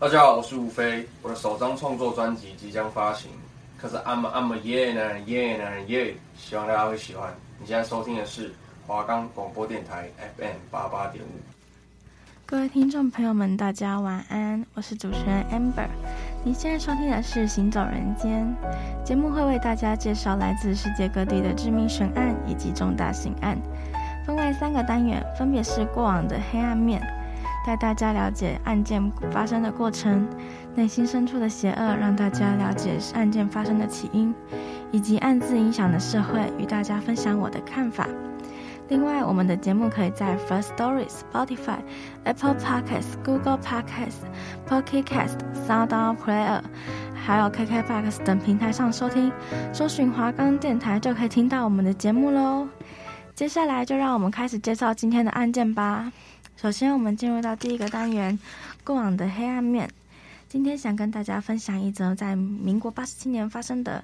大家好，我是吴飞，我的首张创作专辑即将发行，可是 I'm I'm a yeah 男人 yeah 男人 yeah，希望大家会喜欢。你现在收听的是华冈广播电台 FM 八八点五。各位听众朋友们，大家晚安，我是主持人 Amber。你现在收听的是《行走人间》节目，会为大家介绍来自世界各地的知名悬案以及重大刑案，分为三个单元，分别是过往的黑暗面。带大家了解案件发生的过程，内心深处的邪恶，让大家了解案件发生的起因，以及案子影响的社会，与大家分享我的看法。另外，我们的节目可以在 First Story、Spotify、Apple Podcasts、Google Podcasts、Pocket Cast、SoundOn Player，还有 KKBOX 等平台上收听，搜寻华冈电台就可以听到我们的节目喽。接下来就让我们开始介绍今天的案件吧。首先，我们进入到第一个单元——过往的黑暗面。今天想跟大家分享一则在民国八十七年发生的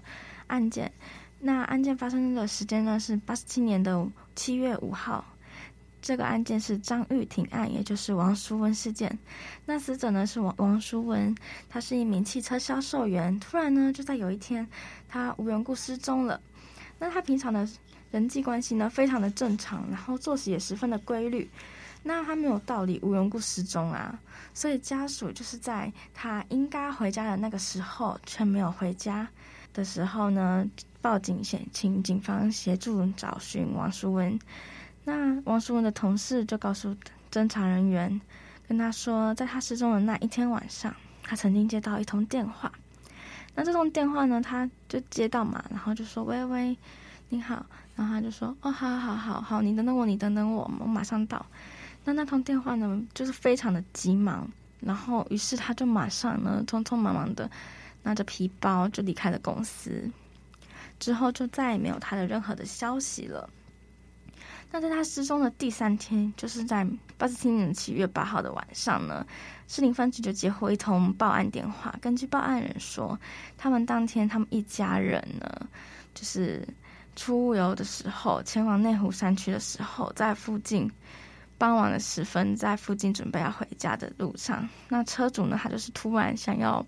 案件。那案件发生的时间呢，是八十七年的七月五号。这个案件是张玉婷案，也就是王淑文事件。那死者呢是王王淑文，他是一名汽车销售员。突然呢，就在有一天，他无缘故失踪了。那他平常的人际关系呢，非常的正常，然后作息也十分的规律。那他没有道理无缘故失踪啊，所以家属就是在他应该回家的那个时候却没有回家的时候呢，报警先请警方协助找寻王淑文。那王淑文的同事就告诉侦查人员，跟他说，在他失踪的那一天晚上，他曾经接到一通电话。那这通电话呢，他就接到嘛，然后就说：“喂喂，你好。”然后他就说：“哦，好好好好，你等等我，你等等我，我马上到。”那那通电话呢，就是非常的急忙，然后于是他就马上呢，匆匆忙忙的拿着皮包就离开了公司，之后就再也没有他的任何的消息了。那在他失踪的第三天，就是在八十七年七月八号的晚上呢，市林分局就接获一通报案电话。根据报案人说，他们当天他们一家人呢，就是出游的时候，前往内湖山区的时候，在附近。傍晚的时分，在附近准备要回家的路上，那车主呢，他就是突然想要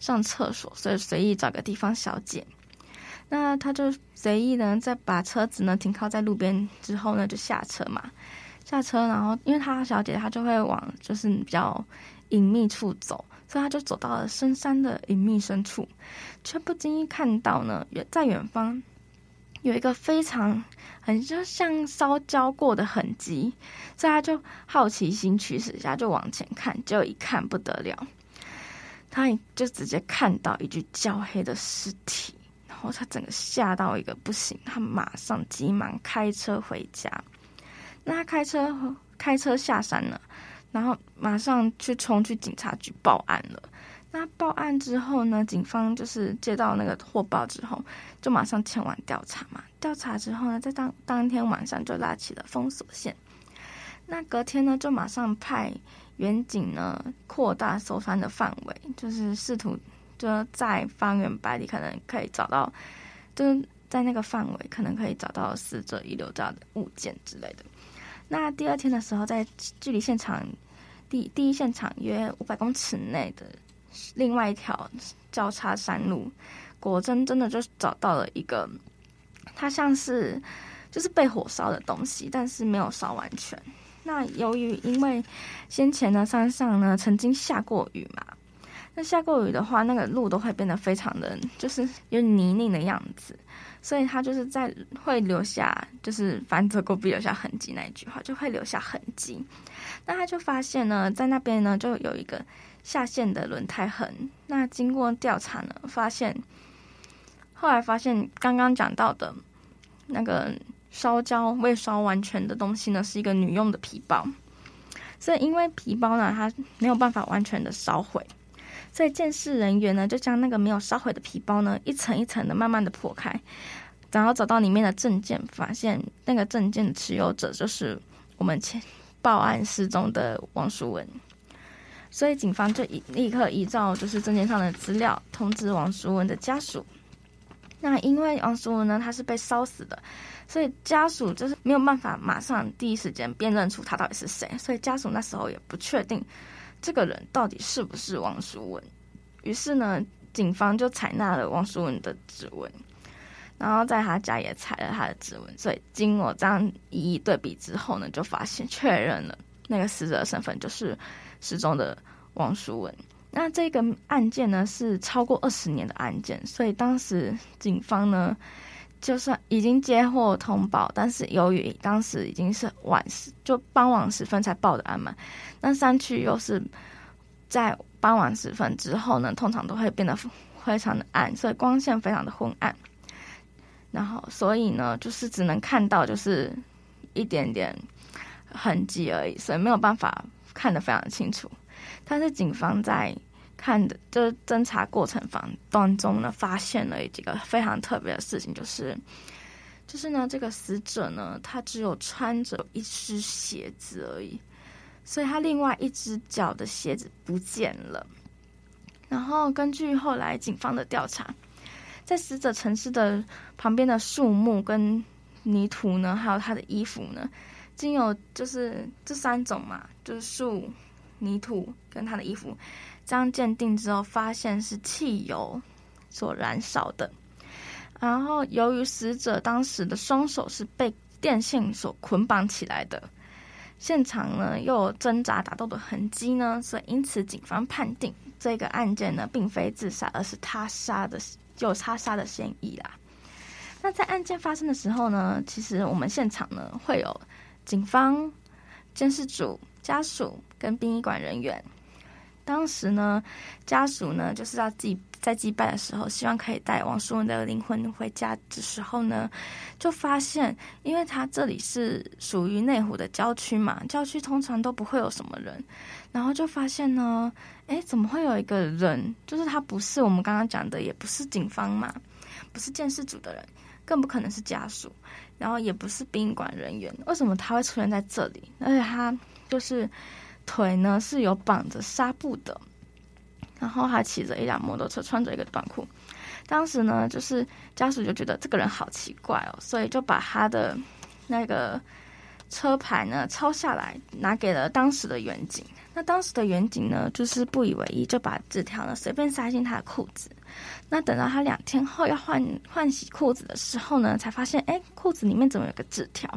上厕所，所以随意找个地方小解。那他就随意呢，在把车子呢停靠在路边之后呢，就下车嘛。下车，然后因为他小姐她就会往就是比较隐秘处走，所以他就走到了深山的隐秘深处，却不经意看到呢远，在远方。有一个非常很就像烧焦过的痕迹，所以他就好奇心驱使下就往前看，就一看不得了，他就直接看到一具焦黑的尸体，然后他整个吓到一个不行，他马上急忙开车回家。那他开车开车下山了，然后马上去冲去警察局报案了。那报案之后呢，警方就是接到那个获报之后，就马上前往调查嘛。调查之后呢，在当当天晚上就拉起了封锁线。那隔天呢，就马上派员警呢扩大搜山的范围，就是试图就在方圆百里可能可以找到，就是在那个范围可能可以找到死者遗留的物件之类的。那第二天的时候，在距离现场第第一现场约五百公尺内的。另外一条交叉山路，果真真的就找到了一个，它像是就是被火烧的东西，但是没有烧完全。那由于因为先前呢山上呢曾经下过雨嘛，那下过雨的话，那个路都会变得非常的就是有泥泞的样子，所以它就是在会留下就是凡走过必留下痕迹那一句话就会留下痕迹。那他就发现呢，在那边呢就有一个。下线的轮胎痕，那经过调查呢，发现后来发现刚刚讲到的那个烧焦未烧完全的东西呢，是一个女用的皮包，所以因为皮包呢，它没有办法完全的烧毁，所以鉴识人员呢，就将那个没有烧毁的皮包呢，一层一层的慢慢的破开，然后找到里面的证件，发现那个证件持有者就是我们前报案失踪的王淑文。所以警方就立立刻依照就是证件上的资料通知王淑文的家属。那因为王淑文呢，他是被烧死的，所以家属就是没有办法马上第一时间辨认出他到底是谁。所以家属那时候也不确定这个人到底是不是王淑文。于是呢，警方就采纳了王淑文的指纹，然后在他家也采了他的指纹。所以经过这样一一对比之后呢，就发现确认了那个死者的身份就是失踪的王淑文。那这个案件呢，是超过二十年的案件，所以当时警方呢，就算已经接获通报，但是由于当时已经是晚时，就傍晚时分才报的案嘛，那山区又是在傍晚时分之后呢，通常都会变得非常的暗，所以光线非常的昏暗，然后所以呢，就是只能看到就是一点点痕迹而已，所以没有办法看得非常清楚。但是警方在看的，就是侦查过程当当中呢，发现了几个非常特别的事情，就是，就是呢，这个死者呢，他只有穿着一只鞋子而已，所以他另外一只脚的鞋子不见了。然后根据后来警方的调查，在死者城市的旁边的树木跟泥土呢，还有他的衣服呢，经有就是这三种嘛，就是树。泥土跟他的衣服，这样鉴定之后，发现是汽油所燃烧的。然后，由于死者当时的双手是被电线所捆绑起来的，现场呢又有挣扎打斗的痕迹呢，所以因此警方判定这个案件呢并非自杀，而是他杀的，有他杀的嫌疑啦。那在案件发生的时候呢，其实我们现场呢会有警方、监视组、家属。跟殡仪馆人员，当时呢，家属呢就是要祭在祭拜的时候，希望可以带王淑文的灵魂回家的时候呢，就发现，因为他这里是属于内湖的郊区嘛，郊区通常都不会有什么人，然后就发现呢，诶，怎么会有一个人？就是他不是我们刚刚讲的，也不是警方嘛，不是监视组的人，更不可能是家属，然后也不是殡仪馆人员，为什么他会出现在这里？而且他就是。腿呢是有绑着纱布的，然后他骑着一辆摩托车，穿着一个短裤。当时呢，就是家属就觉得这个人好奇怪哦，所以就把他的那个车牌呢抄下来，拿给了当时的员警。那当时的员警呢，就是不以为意，就把纸条呢随便塞进他的裤子。那等到他两天后要换换洗裤子的时候呢，才发现，哎，裤子里面怎么有个纸条？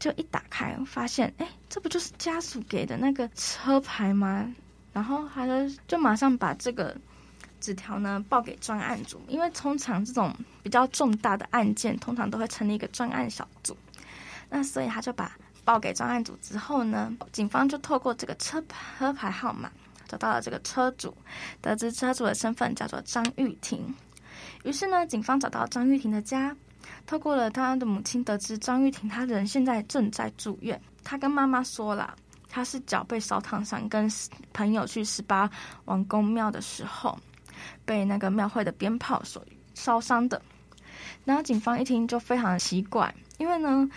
就一打开，发现哎，这不就是家属给的那个车牌吗？然后他就就马上把这个纸条呢报给专案组，因为通常这种比较重大的案件，通常都会成立一个专案小组。那所以他就把报给专案组之后呢，警方就透过这个车车牌号码找到了这个车主，得知车主的身份叫做张玉婷。于是呢，警方找到张玉婷的家。透过了他的母亲得知张玉婷，她人现在正在住院。她跟妈妈说了，她是脚被烧烫伤，跟朋友去十八王公庙的时候，被那个庙会的鞭炮所烧伤的。然后警方一听就非常奇怪，因为呢，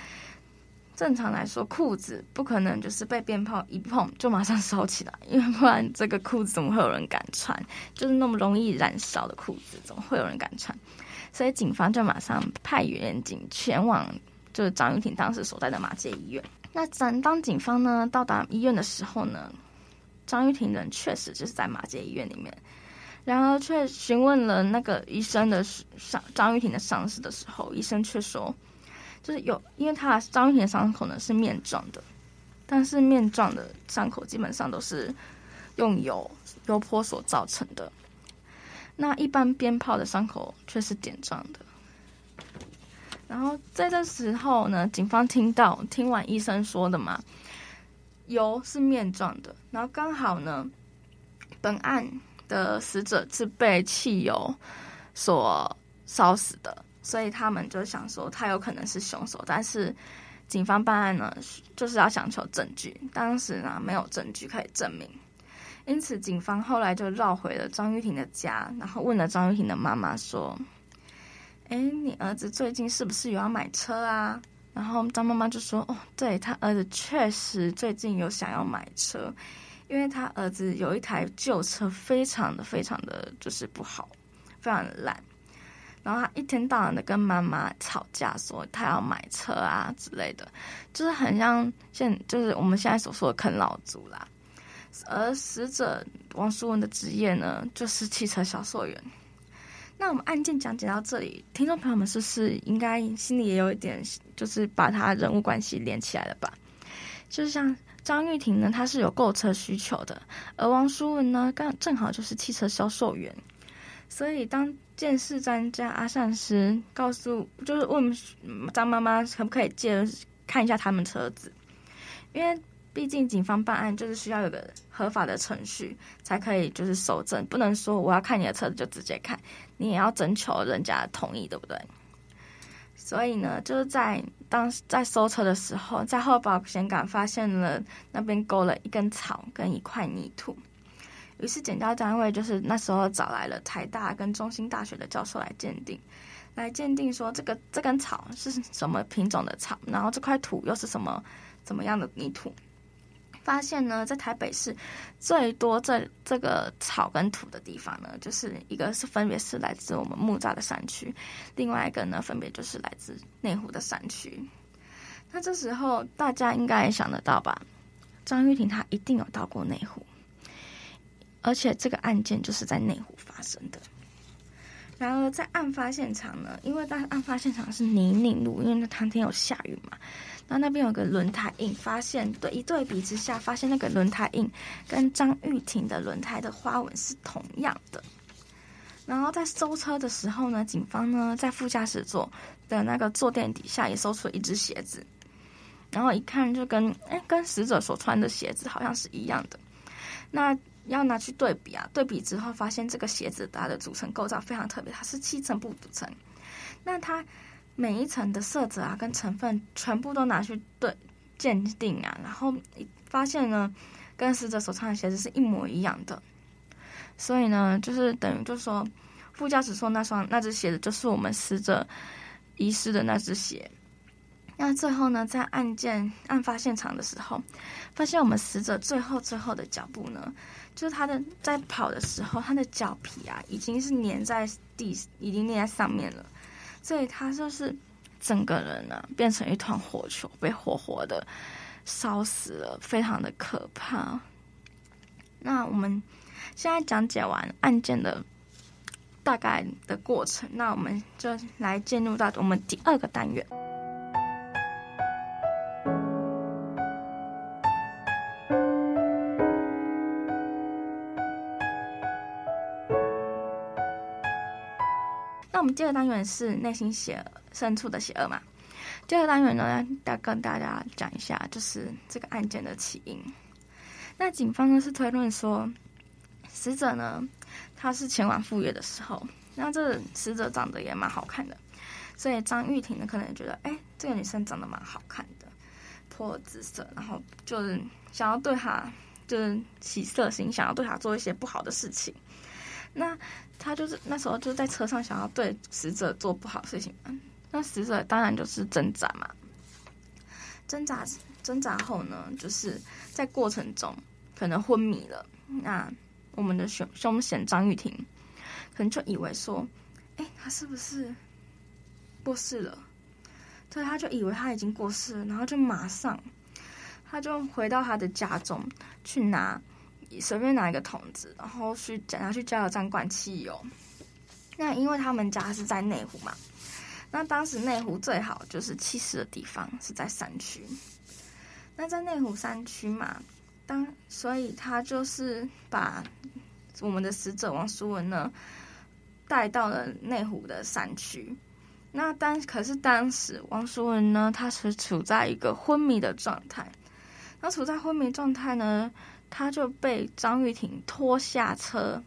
正常来说裤子不可能就是被鞭炮一碰就马上烧起来，因为不然这个裤子怎么会有人敢穿？就是那么容易燃烧的裤子，怎么会有人敢穿？所以警方就马上派员警前往，就是张玉婷当时所在的马街医院。那当当警方呢到达医院的时候呢，张玉婷人确实就是在马街医院里面。然而，却询问了那个医生的伤张玉婷的伤势的时候，医生却说，就是有，因为他张玉婷的伤口呢是面状的，但是面状的伤口基本上都是用油油泼所造成的。那一般鞭炮的伤口却是点状的。然后在这时候呢，警方听到听完医生说的嘛，油是面状的，然后刚好呢，本案的死者是被汽油所烧死的，所以他们就想说他有可能是凶手。但是警方办案呢，就是要想求证据，当时呢没有证据可以证明。因此，警方后来就绕回了张玉婷的家，然后问了张玉婷的妈妈说：“哎，你儿子最近是不是有要买车啊？”然后张妈妈就说：“哦，对，他儿子确实最近有想要买车，因为他儿子有一台旧车，非常的非常的就是不好，非常的烂。然后他一天到晚的跟妈妈吵架，说他要买车啊之类的，就是很像现就是我们现在所说的啃老族啦。”而死者王淑文的职业呢，就是汽车销售员。那我们案件讲解到这里，听众朋友们是不是应该心里也有一点，就是把他人物关系连起来了吧？就像张玉婷呢，她是有购车需求的，而王淑文呢，刚正好就是汽车销售员。所以当鉴识专家阿善师告诉，就是问张妈妈可不可以借看一下他们车子，因为。毕竟警方办案就是需要有个合法的程序，才可以就是搜证，不能说我要看你的车子就直接看，你也要征求人家的同意，对不对？所以呢，就是在当在搜车的时候，在后保险杆发现了那边勾了一根草跟一块泥土，于是检调单位就是那时候找来了台大跟中兴大学的教授来鉴定，来鉴定说这个这根草是什么品种的草，然后这块土又是什么怎么样的泥土。发现呢，在台北市最多这这个草跟土的地方呢，就是一个是分别是来自我们木栅的山区，另外一个呢，分别就是来自内湖的山区。那这时候大家应该也想得到吧？张玉婷她一定有到过内湖，而且这个案件就是在内湖发生的。然而在案发现场呢，因为当案发现场是泥泞路，因为那当天有下雨嘛。那那边有个轮胎印，发现对一对比之下，发现那个轮胎印跟张玉婷的轮胎的花纹是同样的。然后在搜车的时候呢，警方呢在副驾驶座的那个坐垫底下也搜出了一只鞋子，然后一看就跟哎跟死者所穿的鞋子好像是一样的。那要拿去对比啊，对比之后发现这个鞋子它的组成构造非常特别，它是七层布组成。那它。每一层的色泽啊，跟成分全部都拿去对鉴定啊，然后发现呢，跟死者所穿的鞋子是一模一样的，所以呢，就是等于就是说，副驾驶说那双那只鞋子就是我们死者遗失的那只鞋。那最后呢，在案件案发现场的时候，发现我们死者最后最后的脚步呢，就是他的在跑的时候，他的脚皮啊已经是粘在地，已经粘在上面了。所以他就是整个人呢、啊，变成一团火球，被活活的烧死了，非常的可怕。那我们现在讲解完案件的大概的过程，那我们就来进入到我们第二个单元。我们第二单元是内心邪恶深处的邪恶嘛？第二单元呢，要跟大家讲一下，就是这个案件的起因。那警方呢是推论说，死者呢他是前往赴约的时候，那这死者长得也蛮好看的，所以张玉婷呢可能觉得，哎、这个女生长得蛮好看的，颇有姿色，然后就是想要对她就是起色心，想要对她做一些不好的事情。那他就是那时候就在车上想要对死者做不好事情，那死者当然就是挣扎嘛，挣扎挣扎后呢，就是在过程中可能昏迷了。那我们的凶凶嫌张玉婷可能就以为说，哎，他是不是过世了？所以他就以为他已经过世了，然后就马上他就回到他的家中去拿。随便拿一个桶子，然后去拿去加油站灌汽油。那因为他们家是在内湖嘛，那当时内湖最好就是弃尸的地方是在山区。那在内湖山区嘛，当所以他就是把我们的死者王淑文呢带到了内湖的山区。那当可是当时王淑文呢，他是处在一个昏迷的状态。那处在昏迷状态呢？他就被张玉婷拖下车，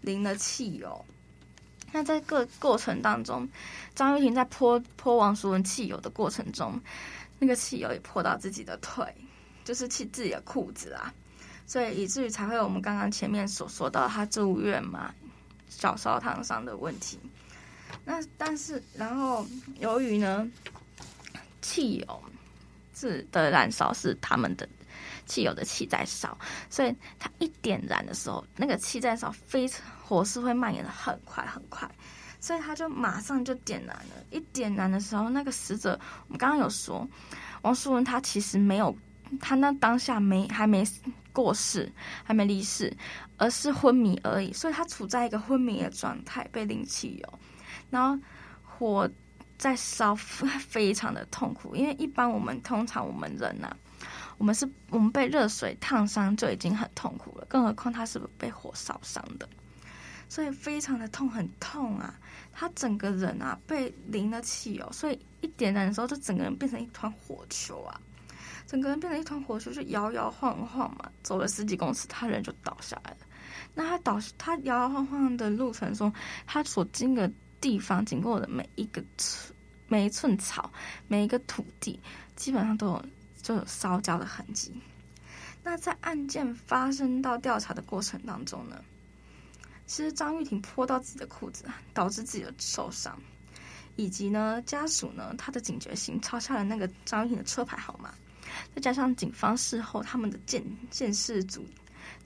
淋了汽油。那在各过程当中，张玉婷在泼泼王淑文汽油的过程中，那个汽油也泼到自己的腿，就是气自己的裤子啊，所以以至于才会我们刚刚前面所说到他住院嘛，脚烧烫伤的问题。那但是然后由于呢，汽油是的燃烧是他们的。汽油的气在烧，所以它一点燃的时候，那个气在烧，非常火势会蔓延的很快很快，所以他就马上就点燃了。一点燃的时候，那个死者，我们刚刚有说，王淑文他其实没有他那当下没还没过世，还没离世，而是昏迷而已，所以他处在一个昏迷的状态，被淋汽油，然后火在烧，非常的痛苦。因为一般我们通常我们人呐、啊，我们是我们被热水烫伤就已经很痛苦了，更何况他是被火烧伤的。所以非常的痛，很痛啊！他整个人啊被淋了汽油，所以一点燃的时候，就整个人变成一团火球啊！整个人变成一团火球，就摇摇晃晃嘛，走了十几公尺，他人就倒下来了。那他倒，他摇摇晃晃的路程中，他所经的地方，经过的每一个寸、每一寸草、每一个土地，基本上都有就有烧焦的痕迹。那在案件发生到调查的过程当中呢，其实张玉婷泼到自己的裤子，导致自己的受伤，以及呢家属呢他的警觉性抄下了那个张玉婷的车牌号码，再加上警方事后他们的鉴鉴识组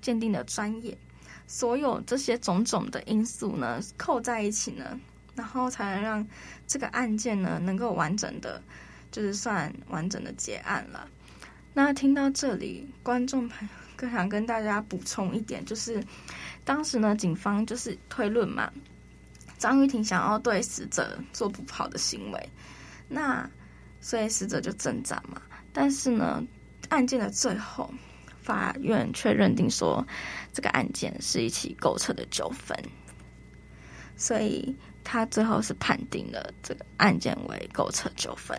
鉴定的专业，所有这些种种的因素呢扣在一起呢，然后才能让这个案件呢能够完整的，就是算完整的结案了。那听到这里，观众朋友更想跟大家补充一点，就是。当时呢，警方就是推论嘛，张玉婷想要对死者做不好的行为，那所以死者就挣扎嘛。但是呢，案件的最后，法院却认定说这个案件是一起购车的纠纷，所以他最后是判定了这个案件为购车纠纷。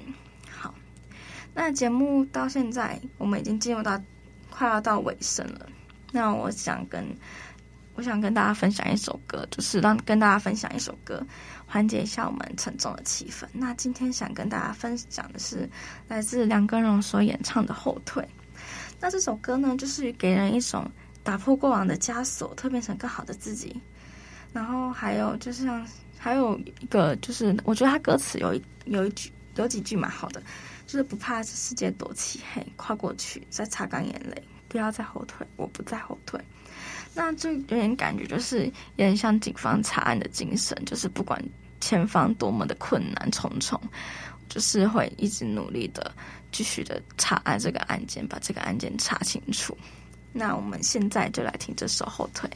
那节目到现在我们已经进入到快要到尾声了，那我想跟。我想跟大家分享一首歌，就是让跟大家分享一首歌，缓解一下我们沉重的气氛。那今天想跟大家分享的是来自梁根荣所演唱的《后退》。那这首歌呢，就是给人一种打破过往的枷锁，蜕变成更好的自己。然后还有就是像还有一个就是，我觉得他歌词有一有一句有几句蛮好的，就是不怕世界多漆黑，跨过去再擦干眼泪，不要再后退，我不再后退。那这有点感觉，就是有点像警方查案的精神，就是不管前方多么的困难重重，就是会一直努力的继续的查案这个案件，把这个案件查清楚。那我们现在就来听这首《后退》。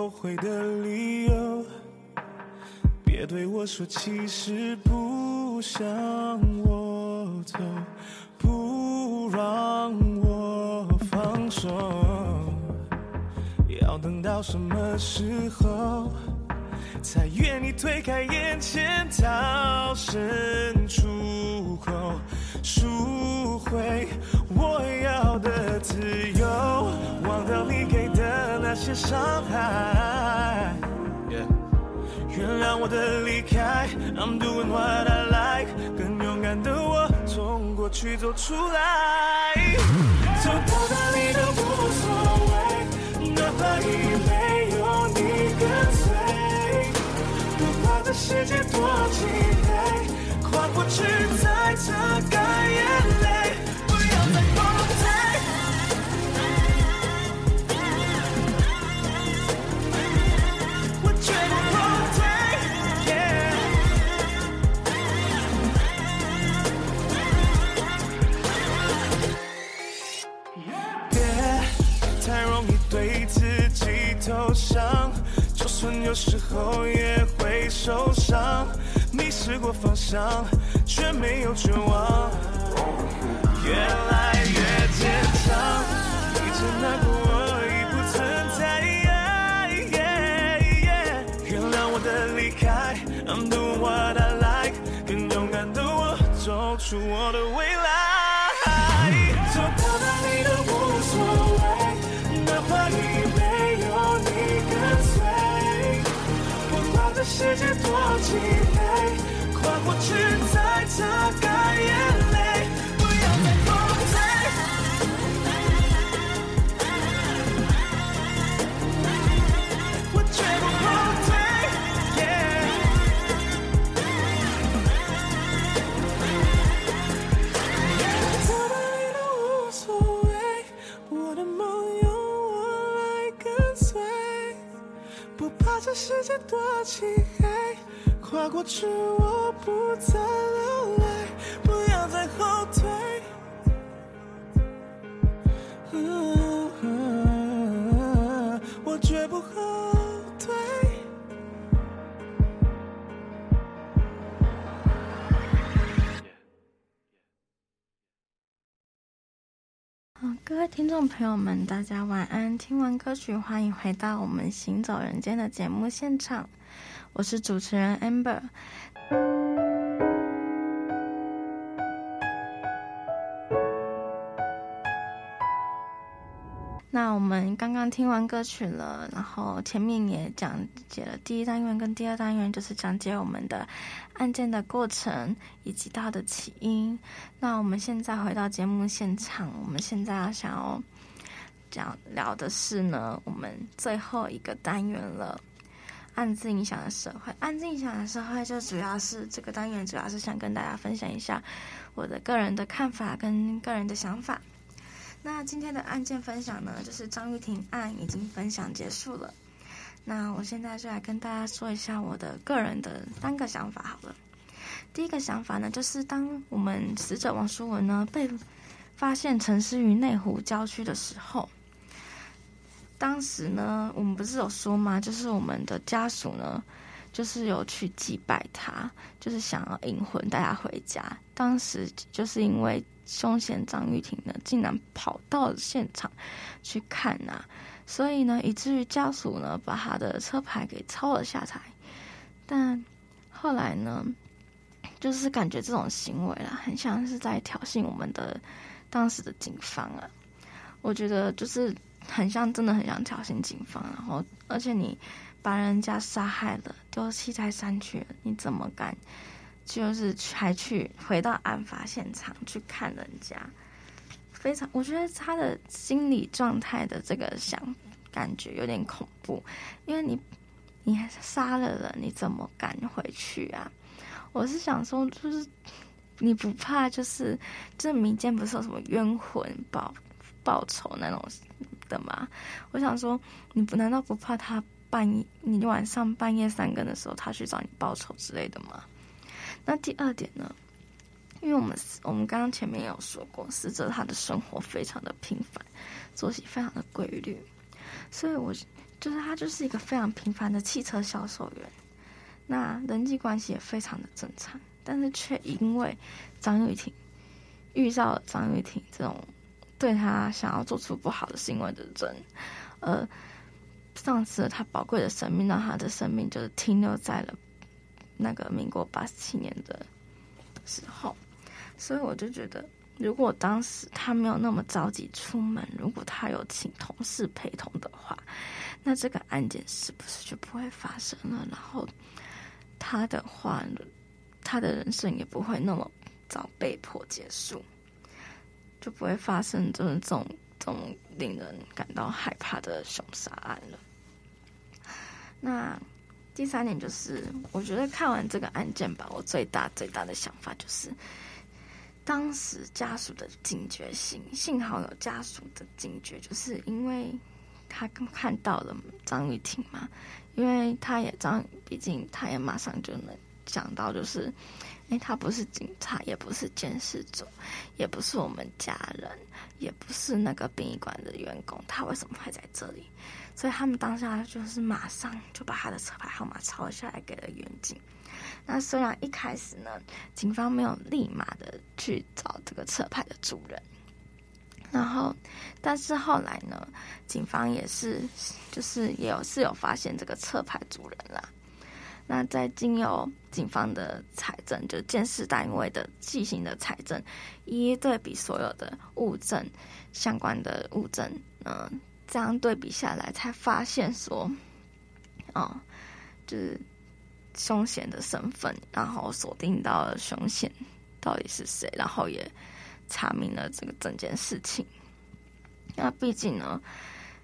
后悔的理由，别对我说其实不想我走，不让我放手，要等到什么时候才愿意推开眼前，逃生出口，赎回我要的自由，忘掉你那些伤害。原谅我的离开，I'm doing what I like，更勇敢的我从过去走出来，走到哪里都无所谓，哪怕已没有你跟随，不管这世界多漆黑，跨过去再擦干眼泪。有时候也会受伤，迷失过方向，却没有绝望，越来越坚强。一直难过，我已不存在。原谅我的离开，I'm doing what I like，更勇敢的我走出我的未来。世界多漆黑，跨过去再擦干眼泪，朋友们，大家晚安。听完歌曲，欢迎回到我们《行走人间》的节目现场，我是主持人 Amber。那我们刚刚听完歌曲了，然后前面也讲解了第一单元跟第二单元，就是讲解我们的案件的过程以及它的起因。那我们现在回到节目现场，我们现在要想要讲聊的是呢，我们最后一个单元了，案子影响的社会。案子影响的社会，就主要是这个单元，主要是想跟大家分享一下我的个人的看法跟个人的想法。那今天的案件分享呢，就是张玉婷案已经分享结束了。那我现在就来跟大家说一下我的个人的三个想法好了。第一个想法呢，就是当我们死者王淑文呢被发现沉尸于内湖郊区的时候，当时呢，我们不是有说吗？就是我们的家属呢，就是有去祭拜他，就是想要引魂带他回家。当时就是因为。凶嫌张玉婷呢，竟然跑到现场去看呐、啊，所以呢，以至于家属呢，把他的车牌给抄了下来。但后来呢，就是感觉这种行为啦，很像是在挑衅我们的当时的警方啊。我觉得就是很像，真的很像挑衅警方。然后，而且你把人家杀害了，丢弃在山区，你怎么敢？就是还去回到案发现场去看人家，非常，我觉得他的心理状态的这个想感觉有点恐怖，因为你你杀了人，你怎么敢回去啊？我是想说，就是你不怕，就是这民间不是有什么冤魂报报仇那种的吗？我想说，你不难道不怕他半夜你晚上半夜三更的时候，他去找你报仇之类的吗？那第二点呢？因为我们我们刚刚前面有说过，死者他的生活非常的平凡，作息非常的规律，所以我就是他就是一个非常平凡的汽车销售员，那人际关系也非常的正常，但是却因为张玉婷遇到了张玉婷这种对他想要做出不好的行为的人，呃，丧失了他宝贵的生命，让他的生命就是停留在了。那个民国八十七年的时候，所以我就觉得，如果当时他没有那么着急出门，如果他有请同事陪同的话，那这个案件是不是就不会发生了？然后他的话，他的人生也不会那么早被迫结束，就不会发生这种这种令人感到害怕的凶杀案了。那。第三点就是，我觉得看完这个案件吧，我最大最大的想法就是，当时家属的警觉性，幸好有家属的警觉，就是因为他看到了张玉婷嘛，因为他也张，毕竟他也马上就能想到，就是，哎，他不是警察，也不是监视组，也不是我们家人，也不是那个殡仪馆的员工，他为什么会在这里？所以他们当下就是马上就把他的车牌号码抄下来给了员警。那虽然一开始呢，警方没有立马的去找这个车牌的主人，然后，但是后来呢，警方也是就是也有是有发现这个车牌主人啦。那在经由警方的采证，就监视单位的细心的采证，一一对比所有的物证相关的物证，嗯。这样对比下来，才发现说，哦，就是凶嫌的身份，然后锁定到了凶嫌到底是谁，然后也查明了这个整件事情。那毕竟呢，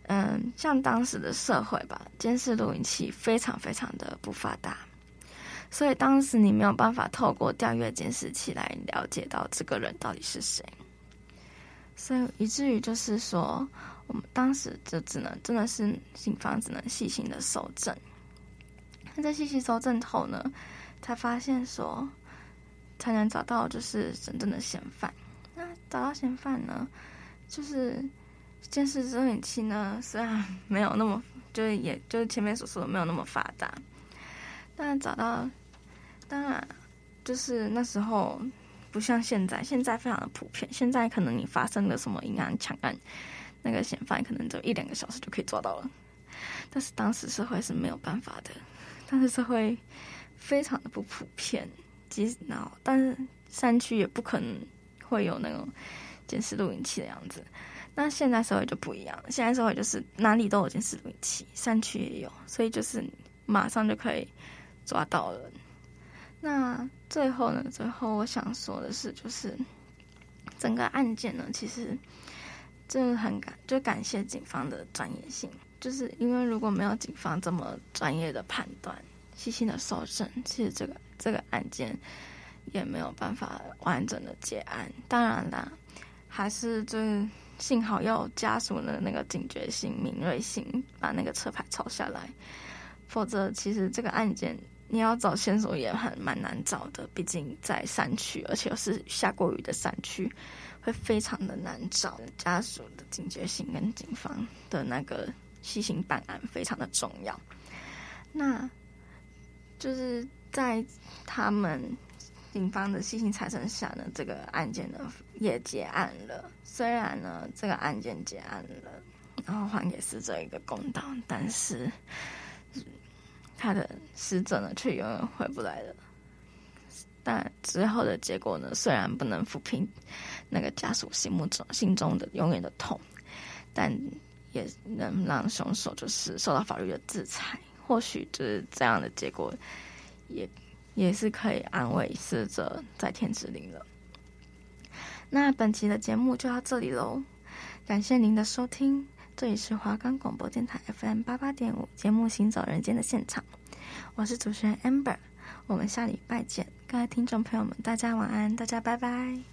嗯，像当时的社会吧，监视录影器非常非常的不发达，所以当时你没有办法透过调阅监视器来了解到这个人到底是谁，所以以至于就是说。我们当时就只能真的是警方只能细心的搜证，那在细细搜证后呢，才发现说，才能找到就是真正的嫌犯。那找到嫌犯呢，就是监视录影器呢，虽然没有那么，就是也就是前面所说的没有那么发达，但找到，当然就是那时候不像现在，现在非常的普遍。现在可能你发生了什么银行抢案，那个嫌犯可能就一两个小时就可以抓到了，但是当时社会是没有办法的。但是社会非常的不普遍，即使然后，但是山区也不可能会有那种监视录影器的样子。那现在社会就不一样，现在社会就是哪里都有监视录影器，山区也有，所以就是马上就可以抓到了。那最后呢？最后我想说的是，就是整个案件呢，其实真的很感，就感谢警方的专业性。就是因为如果没有警方这么专业的判断、细心的搜证，其实这个这个案件也没有办法完整的结案。当然啦，还是就是幸好要有家属的那个警觉性、敏锐性，把那个车牌抄下来，否则其实这个案件你要找线索也很蛮难找的。毕竟在山区，而且又是下过雨的山区，会非常的难找。家属的警觉性跟警方的那个。细心办案非常的重要，那就是在他们警方的细心查证下呢，这个案件呢也结案了。虽然呢这个案件结案了，然后还给死者一个公道，但是他的死者呢却永远回不来了。但之后的结果呢，虽然不能抚平那个家属心目中心中的永远的痛，但。也能让凶手就是受到法律的制裁，或许就是这样的结果也，也是可以安慰死者在天之灵了。那本期的节目就到这里喽，感谢您的收听，这里是华冈广播电台 FM 八八点五节目《行走人间》的现场，我是主持人 Amber，我们下礼拜见，各位听众朋友们，大家晚安，大家拜拜。